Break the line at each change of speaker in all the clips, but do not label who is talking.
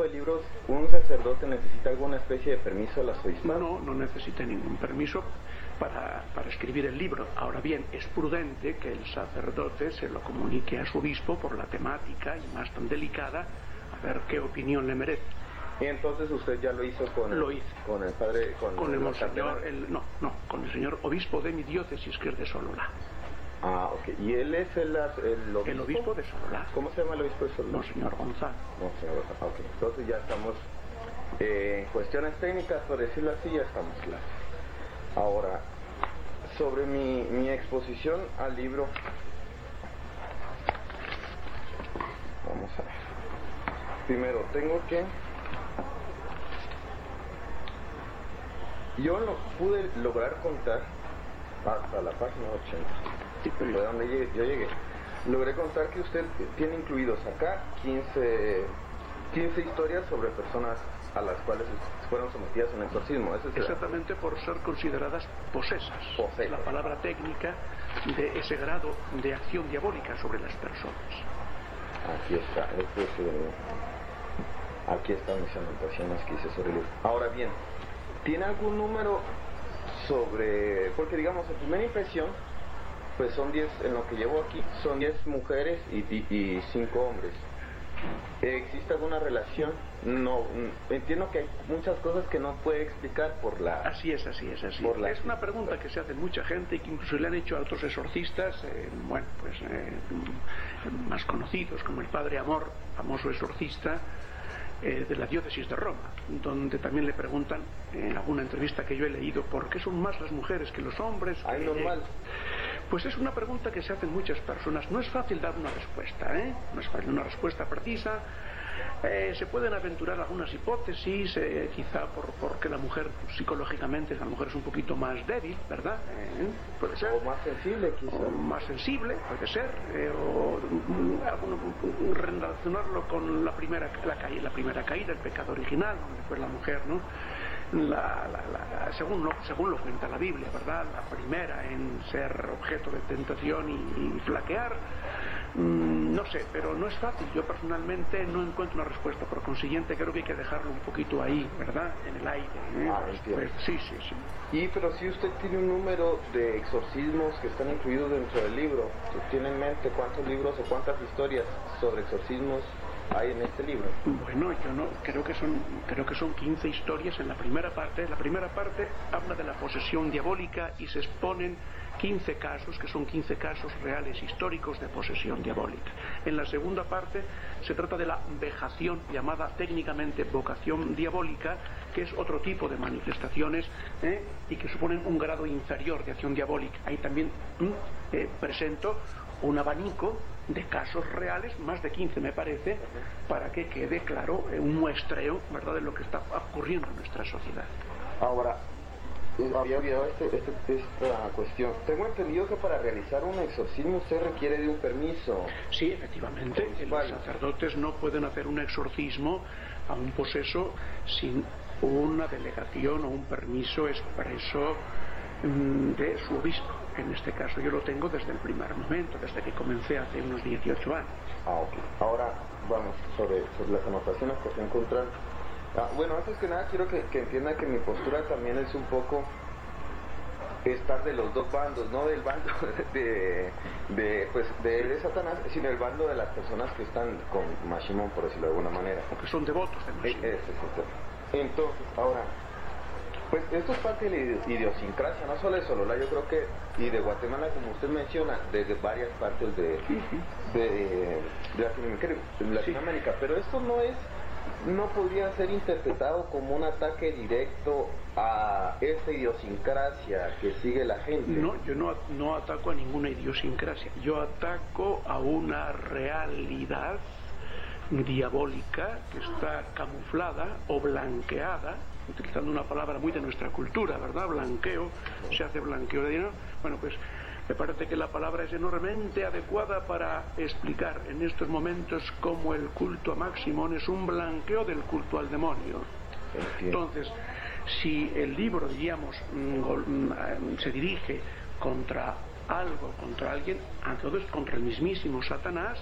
tipo de libros un sacerdote necesita alguna especie de permiso la arzobispo?
No, no necesita ningún permiso para, para, escribir el libro. Ahora bien, es prudente que el sacerdote se lo comunique a su obispo por la temática y más tan delicada, a ver qué opinión le merece.
Y entonces usted ya lo hizo con,
lo hizo.
con el padre, con,
con el, monseñor, el, no, no, con el señor obispo de mi diócesis, que es de Sololá.
Ah, ok. ¿Y él es el, el obispo?
El obispo de Sololá.
¿Cómo se llama el obispo de Sololá?
Monseñor Gonzalo.
Monseñor Gonzalo, ok. Entonces ya estamos eh, en cuestiones técnicas, por decirlo así, ya estamos claros. Ahora, sobre mi, mi exposición al libro, vamos a ver. Primero, tengo que... Yo no pude lograr contar hasta la página 80. Fue donde llegué- yo llegué. Logré contar que usted tiene incluidos acá 15, 15 historias sobre personas a las cuales fueron sometidas a un exorcismo.
Exactamente por ser consideradas posesas.
Posesas.
La palabra técnica de ese grado de acción diabólica sobre las personas.
Aquí está, este es el- aquí están mis anotaciones que hice sobre el. Ahora bien, ¿tiene algún número sobre, porque digamos, en primera impresión, pues son 10, en lo que llevo aquí, son 10 mujeres y 5 hombres. ¿Existe alguna relación? No, mm, entiendo que hay muchas cosas que no puede explicar por la...
Así es, así es, así
Por la-
es. una pregunta que se hace mucha gente y que incluso le han hecho a otros exorcistas, eh, bueno, pues eh, mm, más conocidos, como el Padre Amor, famoso exorcista eh, de la diócesis de Roma, donde también le preguntan en alguna entrevista que yo he leído por qué son más las mujeres que los hombres.
Ay,
que-
normal.
Pues es una pregunta que se hacen muchas personas. No es fácil dar una respuesta, ¿eh? No es fácil una respuesta precisa. Eh, se pueden aventurar algunas hipótesis, eh, quizá por, porque la mujer psicológicamente la mujer es un poquito más débil, ¿verdad? Eh, puede ser.
O más sensible, quizá.
O más sensible, puede ser, eh, o mm, mm, relacionarlo con la primera, la, la primera caída, el pecado original, donde fue la mujer, ¿no? La, la- la- según, lo, según lo cuenta la Biblia, ¿verdad? La primera en ser objeto de tentación y, y flaquear. Mm, no sé, pero no es fácil. Yo personalmente no encuentro una respuesta. Por consiguiente, creo que hay que dejarlo un poquito ahí, ¿verdad? En el aire. ¿eh?
Ah.
Pues, sí, sí, sí.
Y pero si usted tiene un número de exorcismos que están incluidos dentro del libro, ¿usted tiene en mente cuántos libros o cuántas historias sobre exorcismos hay en este libro?
Bueno, yo no creo que son creo que son 15 historias en la primera parte. La primera parte habla de la posesión diabólica y se exponen 15 casos, que son 15 casos reales históricos de posesión diabólica. En la segunda parte se trata de la vejación llamada técnicamente vocación diabólica, que es otro tipo de manifestaciones ¿eh? y que suponen un grado inferior de acción diabólica. Ahí también mm, eh, presento un abanico de casos reales, más de 15 me parece, para que quede claro eh, un muestreo ¿verdad? de lo que está ocurriendo en nuestra sociedad.
Ahora, eh, había olvidado este- este- esta cuestión. Tengo entendido que para realizar un exorcismo se requiere de un permiso.
Sí, efectivamente, los
Vale.
sacerdotes no pueden hacer un exorcismo a un poseso sin una delegación o un permiso expreso mm, de su obispo. En este caso yo lo tengo desde el primer momento, desde que comencé hace unos 18 años.
Ah, ok. Ahora, vamos, sobre, sobre las anotaciones que se encuentran. Ah, bueno, antes que nada quiero que, que entienda que mi postura también es un poco estar de los dos bandos, no del bando de, de, pues, de, de Satanás, sino el bando de las personas que están con Mashimon, por decirlo de alguna manera.
Porque son devotos de
Eh, el- Entonces, ahora, pues esto es parte de la idi- idiosincrasia, no solo de Solola, yo creo que, y de Guatemala, como usted menciona, desde varias partes de, de, de Latinoamérica, de Latinoamérica. pero esto no es, no podría ser interpretado como un ataque directo a esta idiosincrasia que sigue la gente.
No, yo no, no ataco a ninguna idiosincrasia, yo ataco a una realidad diabólica que está camuflada o blanqueada, utilizando una palabra muy de nuestra cultura, ¿verdad? Blanqueo, se hace blanqueo de dinero. Bueno, pues me parece que la palabra es enormemente adecuada para explicar en estos momentos cómo el culto a Maximón es un blanqueo del culto al demonio. Entonces, si el libro, diríamos, mm, mm, eh, se dirige contra algo, contra alguien, entonces contra el mismísimo Satanás,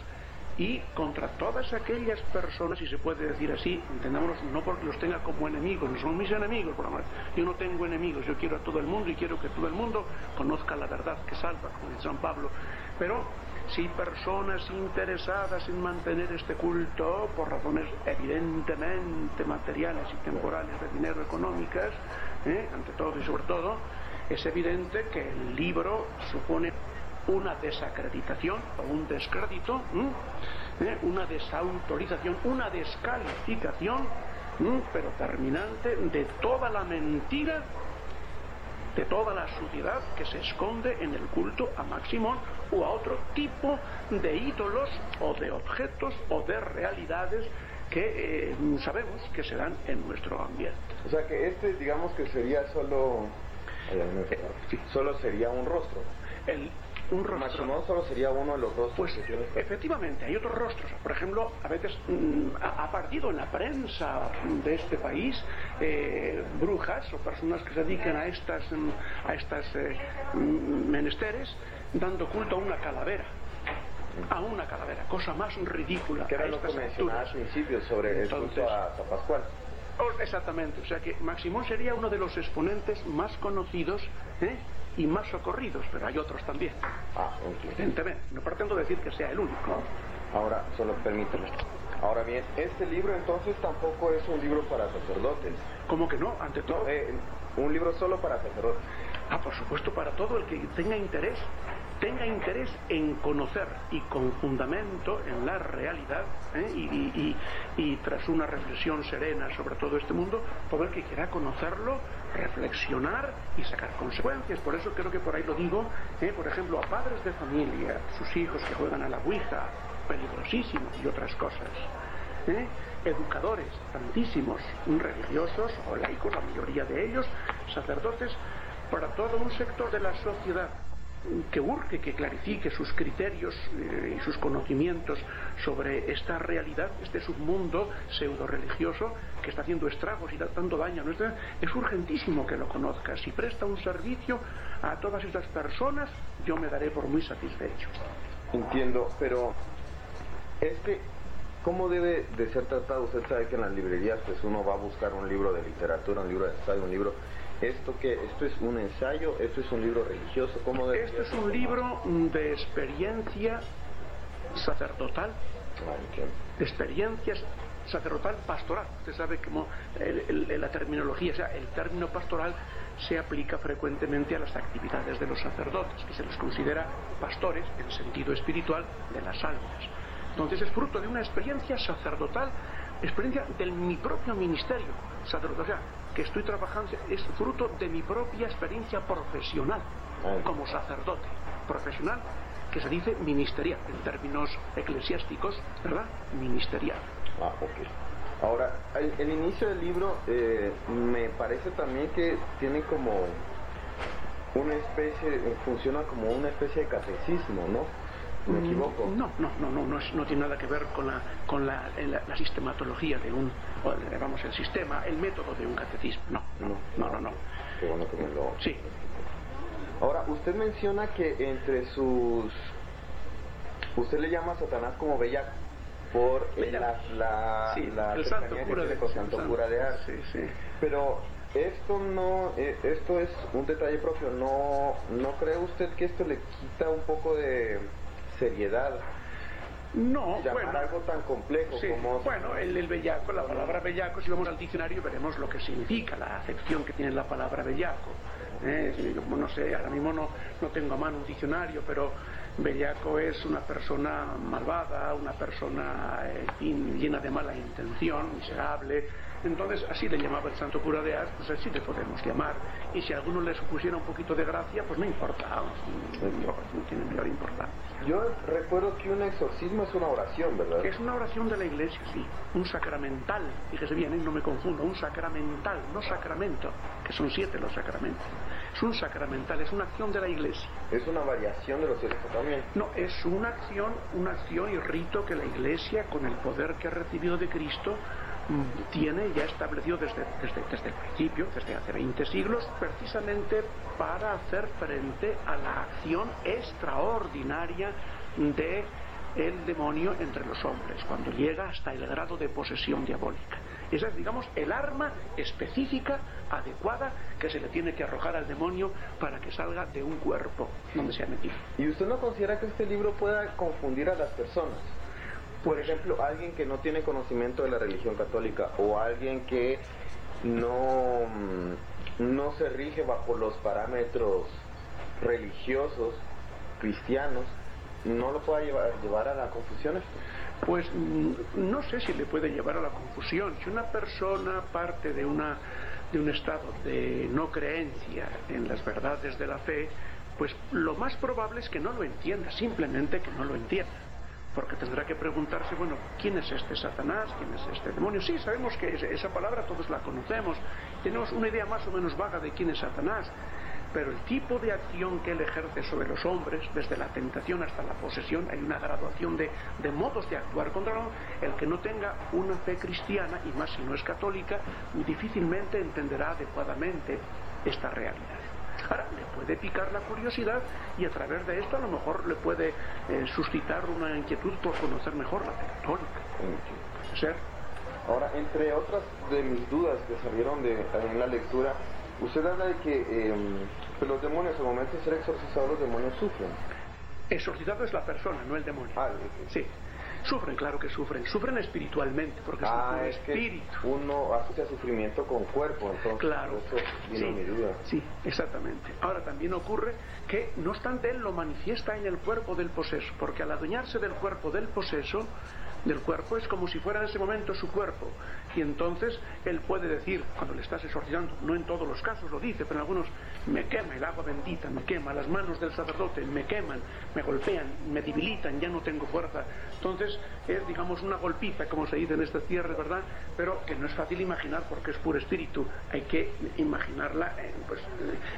y contra todas aquellas personas, si se puede decir así, entendámonos, no porque los tenga como enemigos, no son mis enemigos, por amor. Yo no tengo enemigos, yo quiero a todo el mundo y quiero que todo el mundo conozca la verdad que salva, como dice San Pablo. Pero si personas interesadas en mantener este culto por razones evidentemente materiales y temporales de dinero económicas, ¿eh? ante todo y sobre todo, es evidente que el libro supone una desacreditación o un descrédito. Una desautorización, una descalificación, pero terminante de toda la mentira, de toda la suciedad que se esconde en el culto a Maximón o a otro tipo de ídolos o de objetos o de realidades que eh, sabemos que se dan en nuestro ambiente.
O sea que este digamos que sería solo solo sería un rostro.
El, un rostro.
no solo sería uno de los rostros.
Pues efectivamente, hay otros rostros. Por ejemplo, a veces mm, ha, partido en la prensa de este país eh, brujas o personas que se dedican a estas, mm, a estas eh, mm, menesteres dando culto a una calavera a una calavera, cosa más ridícula.
Que era lo que mencionaba al principio sobre el culto a San Pascual.
Oh, exactamente, o sea que Maximón sería uno de los exponentes más conocidos ¿eh? Y más socorridos, pero hay otros también.
Ah,
Evidentemente, no pretendo decir que sea el único.
Ahora, solo permíteme. Ahora bien, este libro entonces tampoco es un libro para sacerdotes.
¿Cómo que no? Ante todo.
Eh, un libro solo para sacerdotes.
Ah, por supuesto, para todo el que tenga interés tenga interés en conocer y con fundamento en la realidad ¿eh? y, tras una reflexión serena sobre todo este mundo, todo el que quiera conocerlo, reflexionar y sacar consecuencias. Por eso creo que por ahí lo digo, ¿eh? por ejemplo, a padres de familia, sus hijos que juegan a la Ouija, peligrosísimos y otras cosas. ¿eh? Educadores, tantísimos, religiosos o laicos, la mayoría de ellos, sacerdotes, para todo un sector de la sociedad que urge que clarifique sus criterios eh, y sus conocimientos sobre esta realidad, este submundo pseudo religioso que está haciendo estragos y dando daño a nuestra es urgentísimo que lo conozca. Si presta un servicio a todas estas personas, yo me daré por muy satisfecho.
Entiendo, pero ¿cómo debe de ser tratado? Usted sabe que en las librerías pues uno va a buscar un libro de literatura, un libro de ensayo, un libro ¿Esto qué? ¿Esto es un ensayo? ¿Esto es un libro religioso? ¿Cómo
Esto es un libro de experiencia sacerdotal, de experiencias sacerdotal pastoral. Usted sabe cómo la terminología, o sea, el término pastoral se aplica frecuentemente a las actividades de los sacerdotes, que se les considera pastores en sentido espiritual de las almas. Entonces es fruto de una experiencia sacerdotal, experiencia de mi propio ministerio sacerdotal que estoy trabajando es fruto de mi propia experiencia profesional como sacerdote. Profesional que se dice ministerial, en términos eclesiásticos, ¿verdad? Ministerial.
Ah, ok. Ahora, el, inicio del libro eh, me parece también que tiene como una especie, funciona como una especie de catecismo, ¿no? ¿Me equivoco?
No, no, no, no, no, no tiene nada que ver con la, con la, la, sistematología de un, vamos, el sistema, el método de un catecismo. No, no, no, no. no,
Qué bueno que me lo...
Sí.
Ahora, usted menciona que entre sus... Usted le llama a Satanás como bellaco por la, la,
sí, la el santo cura de,
con santo cura de Ars.
Sí, sí.
Pero esto no, eh, esto es un detalle propio. No, ¿No cree usted que esto le quita un poco de seriedad.
No,
llamar bueno, algo tan complejo como...
Bueno, el, el, bellaco, la palabra bellaco, si vamos al diccionario veremos lo que significa, la acepción que tiene la palabra bellaco. Eh, no sé, ahora mismo no, no tengo a mano un diccionario, pero bellaco es una persona malvada, una persona eh, llena de mala intención, miserable, entonces así le llamaba el santo cura de Ars, pues así le podemos llamar. Y si a alguno le supusiera un poquito de gracia, pues no importa, no, tiene mayor importancia.
Yo recuerdo que un exorcismo es una oración, ¿verdad?
Es una oración de la iglesia, sí. Un sacramental, fíjese bien, ¿eh? no me confundo, un sacramental, no sacramento, que son siete los sacramentos. Es un sacramental, es una acción de la iglesia.
¿Es una variación de los siete también?
No, es una acción, una acción y rito que la iglesia, con el poder que ha recibido de Cristo, tiene ya establecido desde, desde, el principio, desde hace 20 siglos, precisamente para hacer frente a la acción extraordinaria de el demonio entre los hombres, cuando llega hasta el grado de posesión diabólica. Esa es, digamos, el arma específica, adecuada, que se le tiene que arrojar al demonio para que salga de un cuerpo donde se ha metido.
¿Y usted no considera que este libro pueda confundir a las personas? Por ejemplo, alguien que no tiene conocimiento de la religión católica o alguien que no, mm, no se rige bajo los parámetros religiosos cristianos, no lo pueda llevar, a la confusión.
Pues mm, no sé si le puede llevar a la confusión. Si una persona parte de, una, de un estado de no creencia en las verdades de la fe, pues lo más probable es que no lo entienda, simplemente que no lo entienda. Porque tendrá que preguntarse, bueno, ¿quién es este Satanás? ¿Quién es este demonio? Sí, sabemos que esa palabra todos la conocemos. Tenemos una idea más o menos vaga de quién es Satanás pero el tipo de acción que él ejerce sobre los hombres, desde la tentación hasta la posesión, hay una graduación de, modos de actuar contra el El que no tenga una fe cristiana, y más si no es católica, difícilmente entenderá adecuadamente esta realidad. Ahora, le puede picar la curiosidad y a través de esto a lo mejor le puede eh, suscitar una inquietud por conocer mejor la fe católica.
Ser. Ahora, entre otras de mis dudas que salieron de, en la lectura, Usted habla de que em, los demonios al momento de ser exorcizados, los demonios sufren.
Exorcizado es la persona, no el demonio.
Ah,
sí. Sufren, claro que sufren. Sufren espiritualmente, porque
ah,
es espíritu.
uno asocia sufrimiento con cuerpo, entonces.
Claro.
Eso sí, mi duda.
Sí, exactamente. Ahora también ocurre que, no obstante, él lo manifiesta en el cuerpo del poseso, porque al adueñarse del cuerpo del poseso, del cuerpo es como si fuera en ese momento su cuerpo. Y entonces él puede decir, cuando le estás exorcizando, no en todos los casos lo dice, pero en algunos, me quema el agua bendita, me quema, las manos del sacerdote me queman, me golpean, me debilitan, ya no tengo fuerza. Entonces es, digamos, una golpiza, como se dice en este cierre, ¿verdad? Pero que no es fácil imaginar porque es puro espíritu. Hay que imaginarla, pues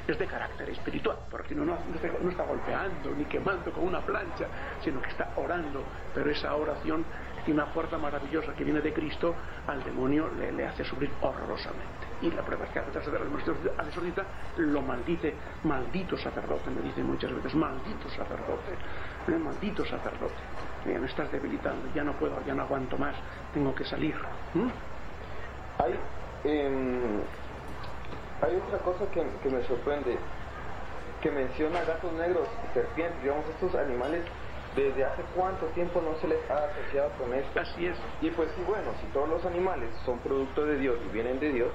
es de carácter espiritual, porque no, no, no está golpeando ni quemando con una plancha, sino que está orando, pero esa oración y una fuerza maravillosa que viene de Cristo al demonio le, hace sufrir horrorosamente. Y la prueba es que al sacerdote al exorcista lo maldice, maldito sacerdote, me dice muchas veces, maldito sacerdote, ¿eh? maldito sacerdote, ya me estás debilitando, ya no puedo, ya no aguanto más, tengo que salir.
Hay, em, hay otra cosa que, que me sorprende, que menciona gatos negros, serpientes, digamos, estos animales desde hace cuánto tiempo no se les ha asociado con esto.
Así es.
Y pues sí, bueno, si todos los animales son producto de Dios y vienen de Dios,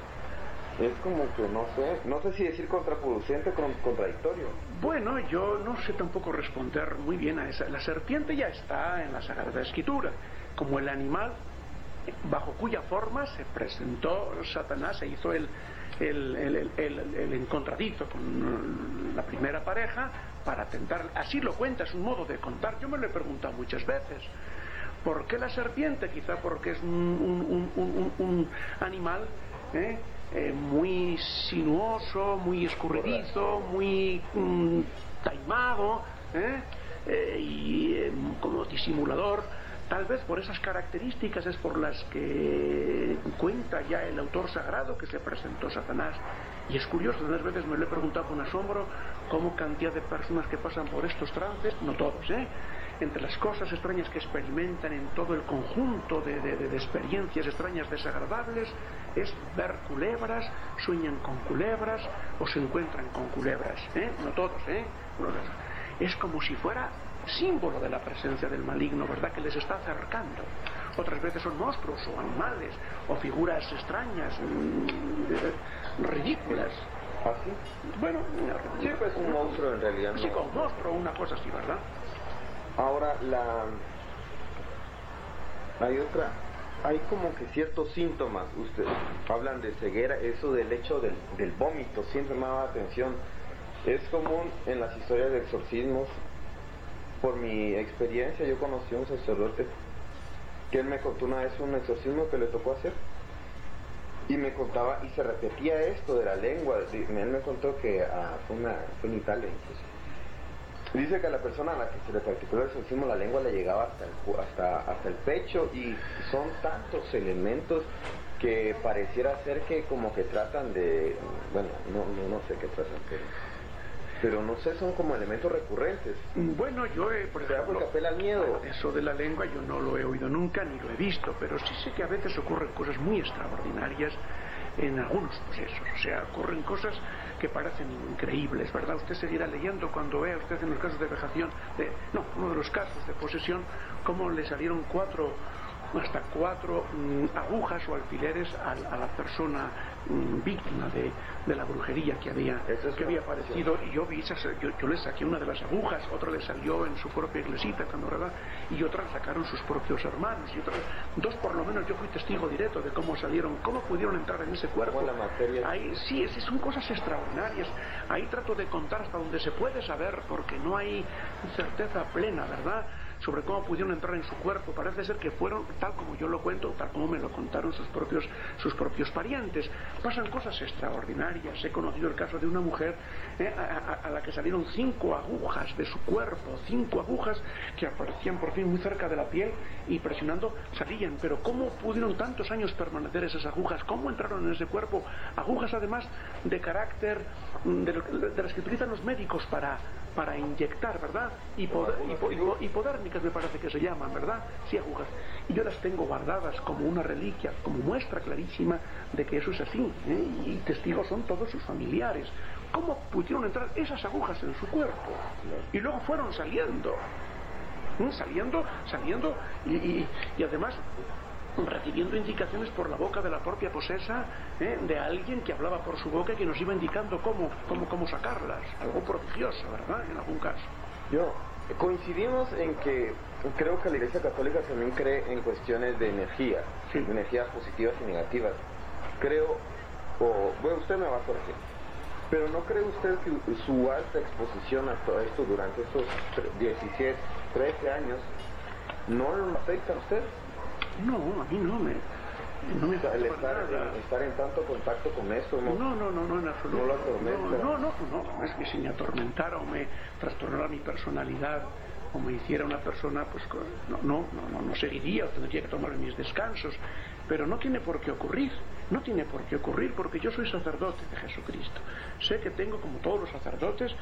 es como que no sé, no sé si decir contraproducente o contradictorio.
Bueno, yo no sé tampoco responder muy bien a esa. La serpiente ya está en la Sagrada Escritura, como el animal bajo cuya forma se presentó Satanás, se hizo el, el, el, el, encontradizo con la primera pareja para tentar, así lo cuenta, es un modo de contar, yo me lo he preguntado muchas veces. ¿Por qué la serpiente? Quizá porque es un, animal ¿eh? Eh, muy sinuoso, muy escurridizo, muy mm, taimado ¿eh? y como disimulador Tal vez por esas características es por las que cuenta ya el autor sagrado que se presentó Satanás. Y es curioso, unas veces me lo he preguntado con asombro cómo cantidad de personas que pasan por estos trances, no todos, ¿eh? entre las cosas extrañas que experimentan en todo el conjunto de, experiencias extrañas desagradables es ver culebras, sueñan con culebras o se encuentran con culebras. ¿eh? No todos, ¿eh? Es como si fuera símbolo de la presencia del maligno, ¿verdad? Que les está acercando. Otras veces son monstruos o animales o figuras extrañas, mm, ridículas.
¿Ah, sí?
Bueno,
sí, pues un monstruo en realidad.
Sí, con monstruo, una cosa así, ¿verdad?
Ahora, la... Hay otra, hay como que ciertos síntomas, ustedes hablan de ceguera, eso del hecho del, del vómito, siempre me ha atención. Es común en las historias de exorcismos por mi experiencia, yo conocí a un sacerdote que él me contó una vez un exorcismo que le tocó hacer y me contaba y se repetía esto de la lengua. Él me contó que ah, fue, una, fue en Italia incluso. Dice que a la persona a la que se le practicó el exorcismo la lengua le llegaba hasta el, hasta, hasta el pecho y son tantos elementos que pareciera ser que como que tratan de, bueno, no, no, no sé qué tratan, pero Pero no sé, son como elementos recurrentes.
Bueno, yo he, por
¿Será porque apela al miedo?
Eso de la lengua yo no lo he oído nunca ni lo he visto, pero sí sé que a veces ocurren cosas muy extraordinarias en algunos procesos. O sea, ocurren cosas que parecen increíbles, ¿verdad? Usted seguirá leyendo cuando vea usted en los casos de vejación, de, no, uno de los casos de posesión, cómo le salieron cuatro hasta cuatro mm, agujas o alfileres a, a la persona víctima de, de, la brujería que había, que había padecido. Y yo vi esas, yo, yo, le saqué una de las agujas, otra le salió en su propia iglesita, cuando ¿verdad? y otra la sacaron sus propios hermanos. Y otras, dos por lo menos yo fui testigo directo de cómo salieron, cómo pudieron entrar en ese cuerpo.
La materia...
Ahí, sí, es, son cosas extraordinarias. Ahí trato de contar hasta donde se puede saber, porque no hay certeza plena, ¿verdad? Sobre cómo pudieron entrar en su cuerpo. Parece ser que fueron tal como yo lo cuento, tal como me lo contaron sus propios, sus propios parientes. Pasan cosas extraordinarias. He conocido el caso de una mujer eh, a, la que salieron cinco agujas de su cuerpo, cinco agujas que aparecían por fin muy cerca de la piel y presionando salían. Pero ¿cómo pudieron tantos años permanecer esas agujas? ¿Cómo entraron en ese cuerpo? Agujas además de carácter de, de las que utilizan los médicos para para inyectar, ¿verdad? hipodérmicas me parece que se llaman, ¿verdad? Sí, agujas. Y yo las tengo guardadas como una reliquia, como muestra clarísima de que eso es así. ¿eh? Y testigos son todos sus familiares. ¿Cómo pudieron entrar esas agujas en su cuerpo? Y luego fueron saliendo. ¿eh? Saliendo, saliendo, y, y, y además recibiendo indicaciones por la boca de la propia posesa ¿eh? de alguien que hablaba por su boca y que nos iba indicando cómo, cómo, cómo sacarlas. Algo prodigioso, ¿verdad? En algún caso.
Yo, coincidimos en que creo que la Iglesia Católica también cree en cuestiones de energía, sí. energías positivas y negativas. Creo, o bueno, usted me va a corregir, pero ¿no cree usted que su alta exposición a todo esto durante estos 17, 13 años no lo afecta a usted?
No, a mí no me... No me
el estar, estar, en tanto contacto con eso, ¿no?
No, no, no, no en absoluto.
No lo atormenta.
No, no, no, no, es que si me atormentara o me trastornara mi personalidad o me hiciera una persona, pues no, no, no, no, seguiría, tendría que tomar mis descansos. Pero no tiene por qué ocurrir. No tiene por qué ocurrir porque yo soy sacerdote de Jesucristo. Sé que tengo, como todos los sacerdotes,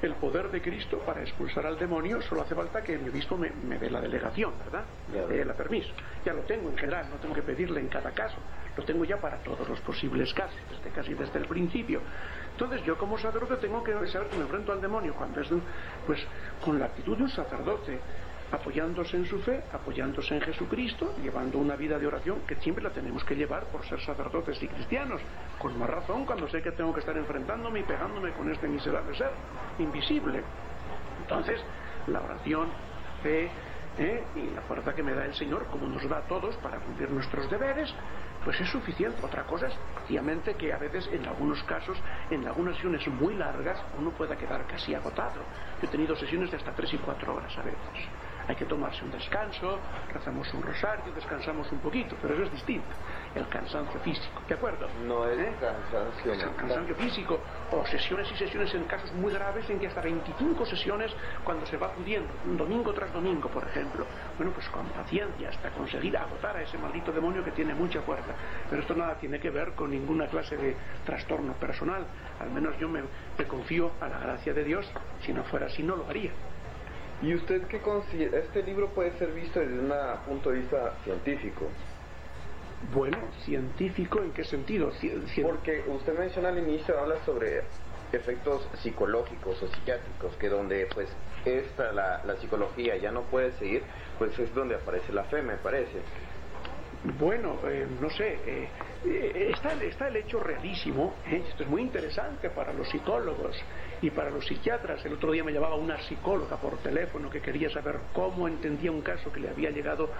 el poder de Cristo para expulsar al demonio. Solo hace falta que mi obispo me, me dé la delegación, ¿verdad? Me dé la permiso. Ya lo tengo en general, no tengo que pedirle en cada caso. Lo tengo ya para todos los posibles casos, desde casi desde el principio. Entonces yo como sacerdote tengo que saber que me enfrento al demonio cuando es pues con la actitud de un sacerdote apoyándose en su fe, apoyándose en Jesucristo, llevando una vida de oración que siempre la tenemos que llevar por ser sacerdotes y cristianos, con más razón cuando sé que tengo que estar enfrentándome y pegándome con este miserable ser invisible. Entonces, la oración, fe ¿eh? y la fuerza que me da el Señor, como nos da a todos para cumplir nuestros deberes, pues es suficiente. Otra cosa es, sencillamente, que a veces, en algunos casos, en algunas sesiones muy largas, uno pueda quedar casi agotado. Yo he tenido sesiones de hasta tres y cuatro horas a veces hay que tomarse un descanso, rezamos un rosario, descansamos un poquito, pero eso es distinto. El cansancio físico, ¿de acuerdo?
No es ¿Eh? cansancio
es el cansancio físico, o sesiones y sesiones en casos muy graves en que hasta 25 sesiones cuando se va acudiendo, un domingo tras domingo, por ejemplo. Bueno, pues con paciencia hasta conseguir agotar a ese maldito demonio que tiene mucha fuerza. Pero esto nada tiene que ver con ninguna clase de trastorno personal. Al menos yo me, me confío a la gracia de Dios. Si no fuera así, no lo haría.
¿Y usted qué considera? Este libro puede ser visto desde un punto de vista científico.
Bueno, científico en qué sentido?
Cien... Porque usted menciona al inicio, habla sobre efectos psicológicos o psiquiátricos, que donde pues esta, la, la psicología ya no puede seguir, pues es donde aparece la fe, me parece.
Bueno, eh, no sé, eh, eh, está, está, el hecho realísimo, ¿eh? esto es muy interesante para los psicólogos y para los psiquiatras. El otro día me llamaba una psicóloga por teléfono que quería saber cómo entendía un caso que le había llegado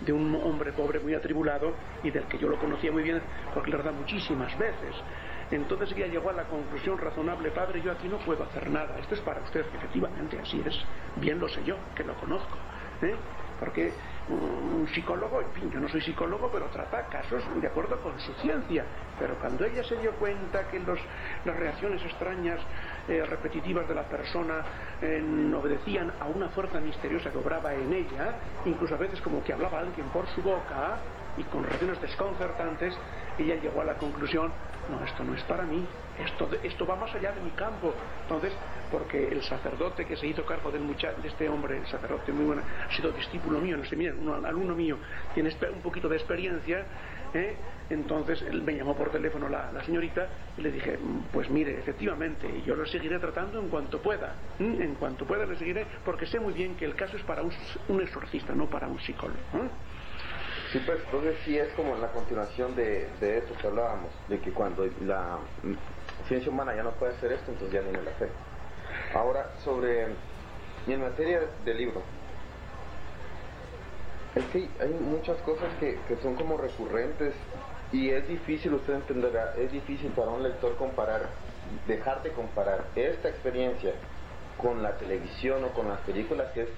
de un hombre pobre muy atribulado y del que yo lo conocía muy bien porque le da muchísimas veces. Entonces ella llegó a la conclusión razonable, padre, yo aquí no puedo hacer nada, esto es para usted, efectivamente, así es, bien lo sé yo, que lo conozco. ¿eh? porque un psicólogo, en fin, yo no soy psicólogo, pero trata casos de acuerdo con su ciencia. Pero cuando ella se dio cuenta que los, las reacciones extrañas, eh, repetitivas de la persona eh, obedecían a una fuerza misteriosa que obraba en ella, incluso a veces como que hablaba alguien por su boca y con reacciones desconcertantes, ella llegó a la conclusión no, esto no es para mí, esto, esto va más allá de mi campo. Entonces, porque el sacerdote que se hizo cargo de este hombre, el sacerdote muy bueno, ha sido discípulo mío, no sé, mira, un alumno mío, tiene un poquito de experiencia, ¿eh? Entonces él me llamó por teléfono la, señorita y le dije, pues mire, efectivamente, yo lo seguiré tratando en cuanto pueda, en cuanto pueda le seguiré, porque sé muy bien que el caso es para un, un exorcista, no para un psicólogo.
Sí, pues entonces sí es como la continuación de, de eso que hablábamos, de que cuando la ciencia humana ya no puede hacer esto, entonces ya viene la fe. Ahora, sobre, y en materia del libro, es que hay muchas cosas que, que son como recurrentes y es difícil, usted entenderá, es difícil para un lector comparar, dejar de comparar esta experiencia con la televisión o con las películas, que es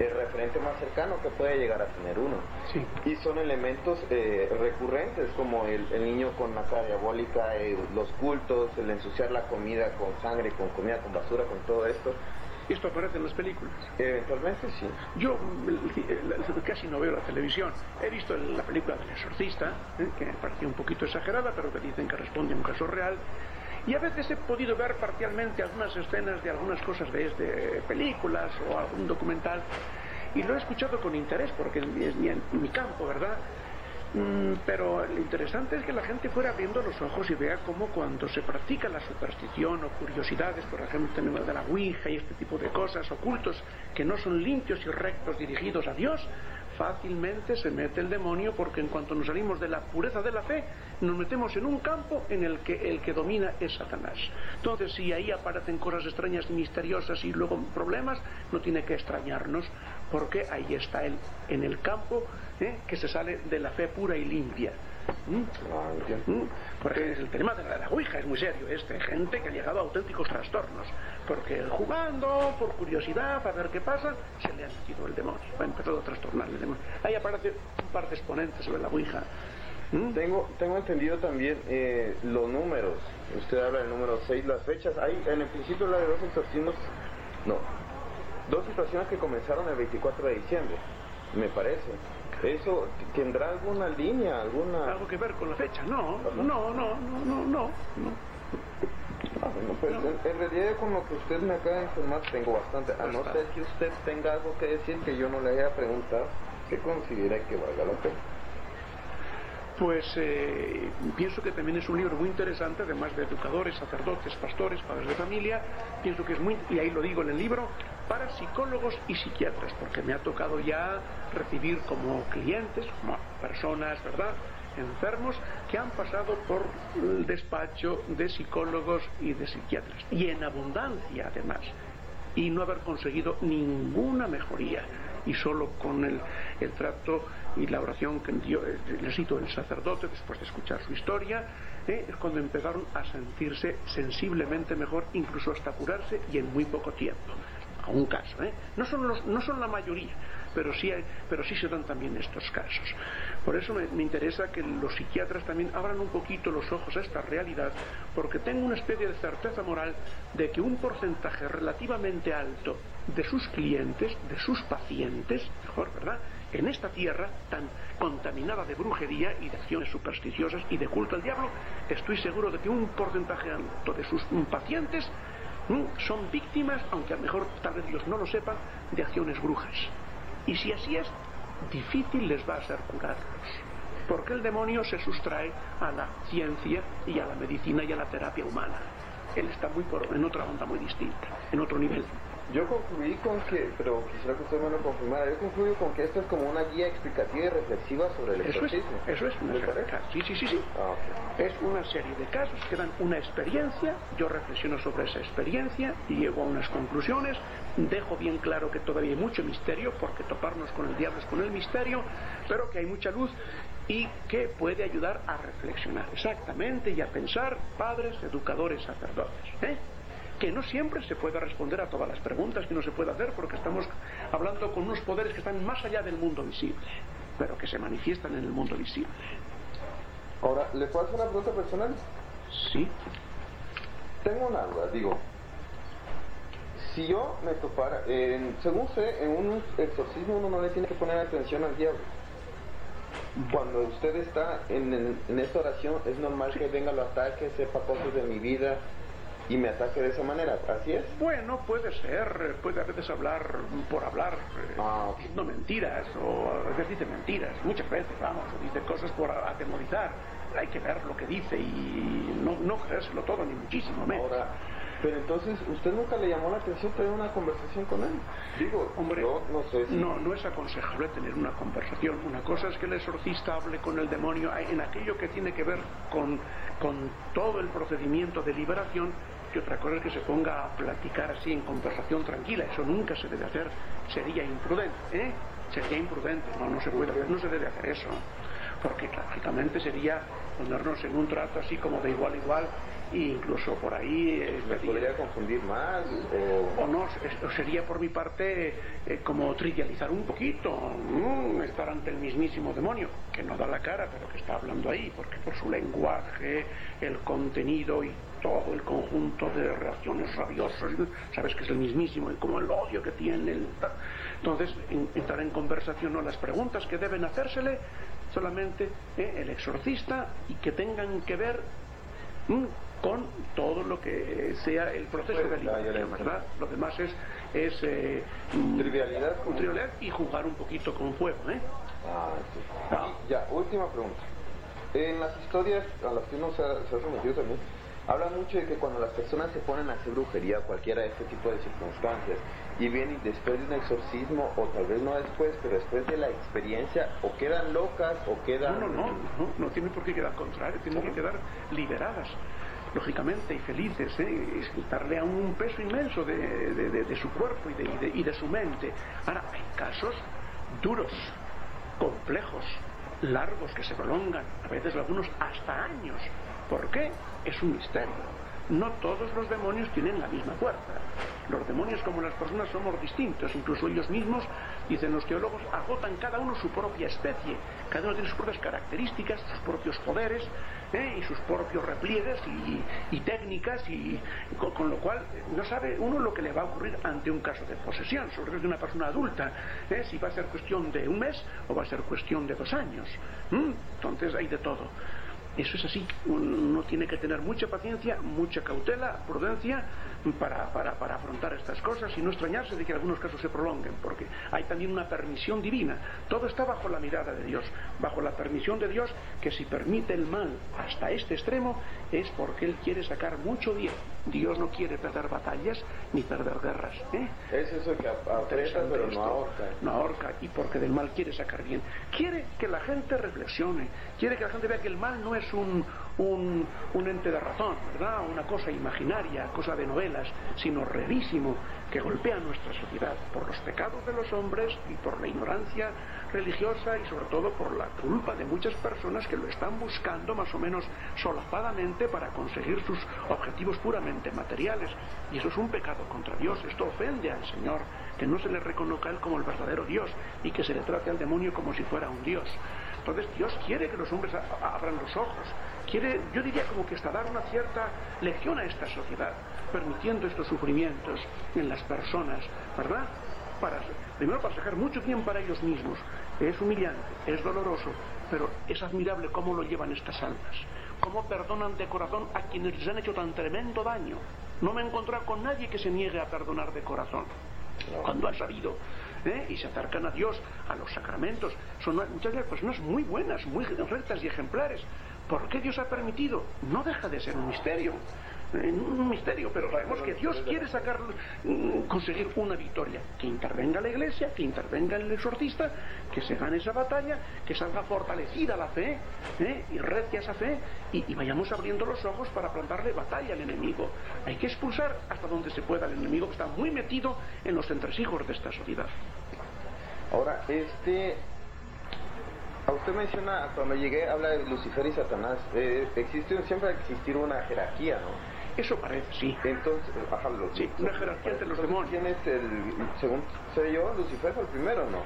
el referente más cercano que puede llegar a tener uno.
Sí.
Y son elementos eh, recurrentes como el, niño con la cara diabólica, eh, los cultos, el ensuciar la comida con sangre, con comida, con basura, con todo esto.
¿Esto aparece en las películas?
Eventualmente sí.
Yo casi no veo la televisión. He visto la película del exorcista, ¿eh? que me pareció un poquito exagerada, pero que dicen que responde a un caso real. Y a veces he podido ver parcialmente algunas escenas de algunas cosas de, de películas o algún documental y lo he escuchado con interés porque es mi, mi campo, ¿verdad? Mm, pero lo interesante es que la gente fuera abriendo los ojos y vea cómo cuando se practica la superstición o curiosidades, por ejemplo, de la Ouija y este tipo de cosas, ocultos que no son limpios y rectos dirigidos a Dios, fácilmente se mete el demonio porque en cuanto nos salimos de la pureza de la fe, nos metemos en un campo en el que el que domina es Satanás. Entonces, si ahí aparecen cosas extrañas y misteriosas y luego problemas, no tiene que extrañarnos porque ahí está él, en el campo ¿eh? que se sale de la fe pura y limpia. ¿Mm? ¿Mm? Porque el tema de la, Ouija es muy serio, es de gente que ha llegado a auténticos trastornos. Porque jugando, por curiosidad, a ver qué pasa, se le ha metido el demonio. Ha empezado a trastornarle el demonio. Ahí aparece un par de exponentes sobre la Ouija.
¿Mm? Tengo, tengo entendido también eh, los números. Usted habla del número 6, las fechas. Hay en el principio la de dos exorcismos. No. Dos situaciones que comenzaron el 24 de diciembre, me parece. ¿Eso tendrá alguna línea, alguna...?
¿Algo que ver con la fecha? No, no, no, no, no, no.
Ah, pues En, realidad con lo que usted me acaba de informar tengo bastante. A no ser que usted tenga algo que decir que yo no le haya preguntado, que considera que valga la pena
pues eh, pienso que también es un libro muy interesante, además de educadores, sacerdotes, pastores, padres de familia, pienso que es muy, y ahí lo digo en el libro, para psicólogos y psiquiatras, porque me ha tocado ya recibir como clientes, como personas, ¿verdad?, enfermos que han pasado por el despacho de psicólogos y de psiquiatras, y en abundancia además, y no haber conseguido ninguna mejoría y solo con el, el trato y la oración que dio, eh, necesito el sacerdote después de escuchar su historia, eh, es cuando empezaron a sentirse sensiblemente mejor, incluso hasta curarse y en muy poco tiempo. Un caso, ¿eh? no, son los, no son la mayoría, pero sí, pero sí se dan también estos casos. Por eso me, me, interesa que los psiquiatras también abran un poquito los ojos a esta realidad, porque tengo una especie de certeza moral de que un porcentaje relativamente alto de sus clientes, de sus pacientes, mejor, ¿verdad? En esta tierra tan contaminada de brujería y de acciones supersticiosas y de culto al diablo, estoy seguro de que un porcentaje alto de sus pacientes son víctimas, aunque a lo mejor tal vez ellos no lo sepan, de acciones brujas. Y si así es, difícil les va a ser curarlos. Porque el demonio se sustrae a la ciencia y a la medicina y a la terapia humana. Él está muy por, en otra onda muy distinta, en otro nivel.
Yo concluí con que, pero quisiera que usted me lo confirmara, yo concluí con que esto es como una guía explicativa y reflexiva sobre el exorcismo.
Eso es, eso es. Sí, sí, sí, sí. Ah, es una serie de casos que dan una experiencia, yo reflexiono sobre esa experiencia y llego a unas conclusiones, dejo bien claro que todavía hay mucho misterio, porque toparnos con el diablo es con el misterio, pero que hay mucha luz y que puede ayudar a reflexionar exactamente y a pensar padres, educadores, sacerdotes. ¿eh? Que no siempre se puede responder a todas las preguntas que uno se puede hacer porque estamos hablando con unos poderes que están más allá del mundo visible, pero que se manifiestan en el mundo visible.
Ahora, ¿le puedo hacer una pregunta personal?
Sí.
Tengo una duda, digo, si yo me topara, según sé, en un exorcismo uno no le tiene que poner atención al diablo. Cuando usted está en, en esta oración, es normal que venga el ataque, sepa cosas de mi vida, y me ataque de esa manera, ¿así es?
Bueno, puede ser, puede a veces hablar por hablar, eh, ah, no mentiras, o a veces dice mentiras, muchas veces, vamos, o dice cosas por atemorizar, hay que ver lo que dice y no, no creérselo todo, ni muchísimo menos.
Ahora, pero entonces, ¿usted nunca le llamó la atención tener una conversación con él? Digo,
hombre, no, sé no, no es aconsejable tener una conversación. Una cosa es que el exorcista hable con el demonio en aquello que tiene que ver con, con todo el procedimiento de liberación y otra cosa es que se ponga a platicar así en conversación tranquila. Eso nunca se debe hacer. Sería imprudente, ¿eh? Sería imprudente. No, no se puede, no se debe hacer eso. Porque lógicamente sería ponernos en un trato así como de igual a igual e incluso por ahí
eh, ¿Me podría confundir más
o, no sería por mi parte eh, como trivializar un poquito mm, estar ante el mismísimo demonio que no da la cara pero que está hablando ahí porque por su lenguaje el contenido y todo el conjunto de reacciones rabiosas, sabes que es el mismísimo y como el odio que tiene. Entonces, entrar en conversación o las preguntas que deben hacérsele solamente eh, el exorcista y que tengan que ver con todo lo que sea el proceso pues, de liberación, ¿verdad? Lo demás es, es
eh, mm, trivialidad,
trivialidad y jugar un poquito con fuego, ¿eh?
Ah, sí. Ah. ya, última pregunta. En las historias a las que uno se ha, se ha sometido también, Habla mucho de que cuando las personas se ponen a hacer brujería, cualquiera de este tipo de circunstancias, y vienen después de un exorcismo, o tal vez no después, pero después de la experiencia, o quedan locas, o quedan...
No, no, no, no, no tiene por qué quedar contrario, tienen que quedar liberadas lógicamente, y felices, ¿eh? quitarle a un peso inmenso de, su cuerpo y, y de, su mente. Ahora, hay casos duros, complejos, largos, que se prolongan, a veces algunos hasta años, ¿Por qué? Es un misterio. No todos los demonios tienen la misma fuerza. Los demonios como las personas somos distintos, incluso ellos mismos, dicen los teólogos, agotan cada uno su propia especie, cada uno tiene sus propias características, sus propios poderes ¿eh? y sus propios repliegues y, técnicas, y con, lo cual no sabe uno lo que le va a ocurrir ante un caso de posesión, sobre todo de una persona adulta, ¿eh? si va a ser cuestión de un mes o va a ser cuestión de dos años. Entonces hay de todo. Eso es así. Uno tiene que tener mucha paciencia, mucha cautela, prudencia para, para, para, afrontar estas cosas y no extrañarse de que algunos casos se prolonguen, porque hay también una permisión divina. Todo está bajo la mirada de Dios, bajo la permisión de Dios, que si permite el mal hasta este extremo es porque Él quiere sacar mucho bien. Dios no quiere perder batallas ni perder guerras. ¿eh?
Es eso que aprieta pero no ahorca.
No ahorca y porque del mal quiere sacar bien. Quiere que la gente reflexione, quiere que la gente vea que el mal no es un, un, ente de razón, ¿verdad? Una cosa imaginaria, cosa de novelas, sino revísimo que golpea nuestra sociedad por los pecados de los hombres y por la ignorancia religiosa y sobre todo por la culpa de muchas personas que lo están buscando más o menos solapadamente para conseguir sus objetivos puramente materiales. Y eso es un pecado contra Dios. Esto ofende al Señor, que no se le reconozca a Él como el verdadero Dios y que se le trate al demonio como si fuera un Dios. Entonces Dios quiere que los hombres abran los ojos, quiere, yo diría como que hasta dar una cierta lección a esta sociedad, permitiendo estos sufrimientos en las personas, ¿verdad? Para, primero para sacar mucho bien para ellos mismos. Es humillante, es doloroso, pero es admirable cómo lo llevan estas almas, cómo perdonan de corazón a quienes les han hecho tan tremendo daño. No me he encontrado con nadie que se niegue a perdonar de corazón, cuando ha sabido ¿eh? y se acercan a Dios, a los sacramentos. Son muchas veces personas muy buenas, muy rectas y ejemplares. ¿Por qué Dios ha permitido? No deja de ser un misterio un misterio, pero sabemos que Dios quiere sacar, mm, conseguir una victoria, que intervenga la iglesia, que intervenga el exorcista, que se gane esa batalla, que salga fortalecida la fe, ¿eh? y recia esa fe, y, vayamos abriendo los ojos para plantarle batalla al enemigo. Hay que expulsar hasta donde se pueda al enemigo que está muy metido en los entresijos de esta sociedad.
Ahora, este usted menciona, cuando llegué, habla de Lucifer y Satanás. Eh, existe, siempre va a existir una jerarquía, ¿no?
Eso parece, sí.
Entonces, bájalo.
Sí, una jerarquía entre los demonios.
¿Quién es el, según sé yo, Lucifer fue el primero, no?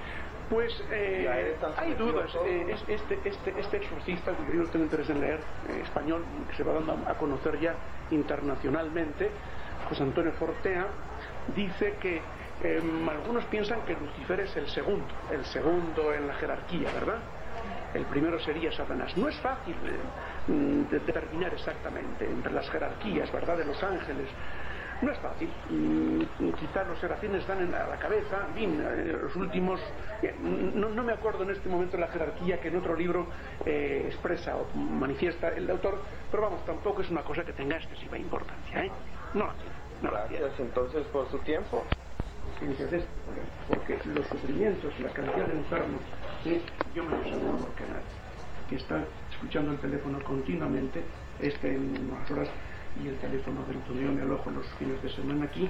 Pues eh, hay dudas. Eh, este, este, este exorcista, que yo tengo interés en leer, eh, español, que se va dando a conocer ya internacionalmente, José Antonio Fortea, dice que em, algunos piensan que Lucifer es el segundo, el segundo en la jerarquía, ¿verdad? El primero sería Satanás. No es fácil eh, mm, determinar exactamente entre las jerarquías, ¿verdad?, de los ángeles. No es fácil. Mm, quizás los serafines están en la, cabeza, en eh, los últimos. No, me acuerdo en este momento la jerarquía que en otro libro eh, expresa o manifiesta el autor, pero vamos, tampoco es una cosa que tenga excesiva importancia. ¿eh? No
No Gracias entonces por su tiempo.
porque los sufrimientos y la cantidad de enfermos, yo me aseguro porque nadie, que está escuchando el teléfono continuamente, este en unas horas y el teléfono del Antonio me alojo los fines de semana aquí.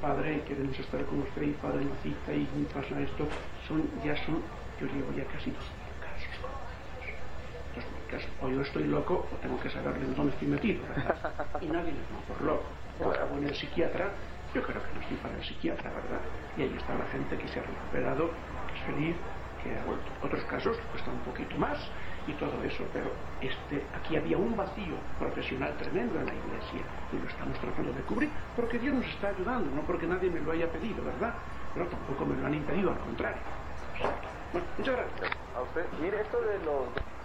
Padre, queremos estar con usted y padre, una cita y pasa esto. Son, ya son, yo digo, ya casi dos mil casos. Dos mil casos. O yo estoy loco o tengo que saberle en dónde estoy metido. Y nadie me toma por loco. O en el psiquiatra, yo creo que no estoy para el psiquiatra, ¿verdad? Y ahí está la gente que se ha recuperado, que es feliz, que ha vuelto. Otros casos están un poquito más y todo eso, pero este, aquí había un vacío profesional tremendo en la iglesia y lo estamos tratando de cubrir porque Dios nos está ayudando, no porque nadie me lo haya pedido, ¿verdad? Pero tampoco me lo han impedido, al contrario. Bueno, muchas gracias.
A usted, mire esto de los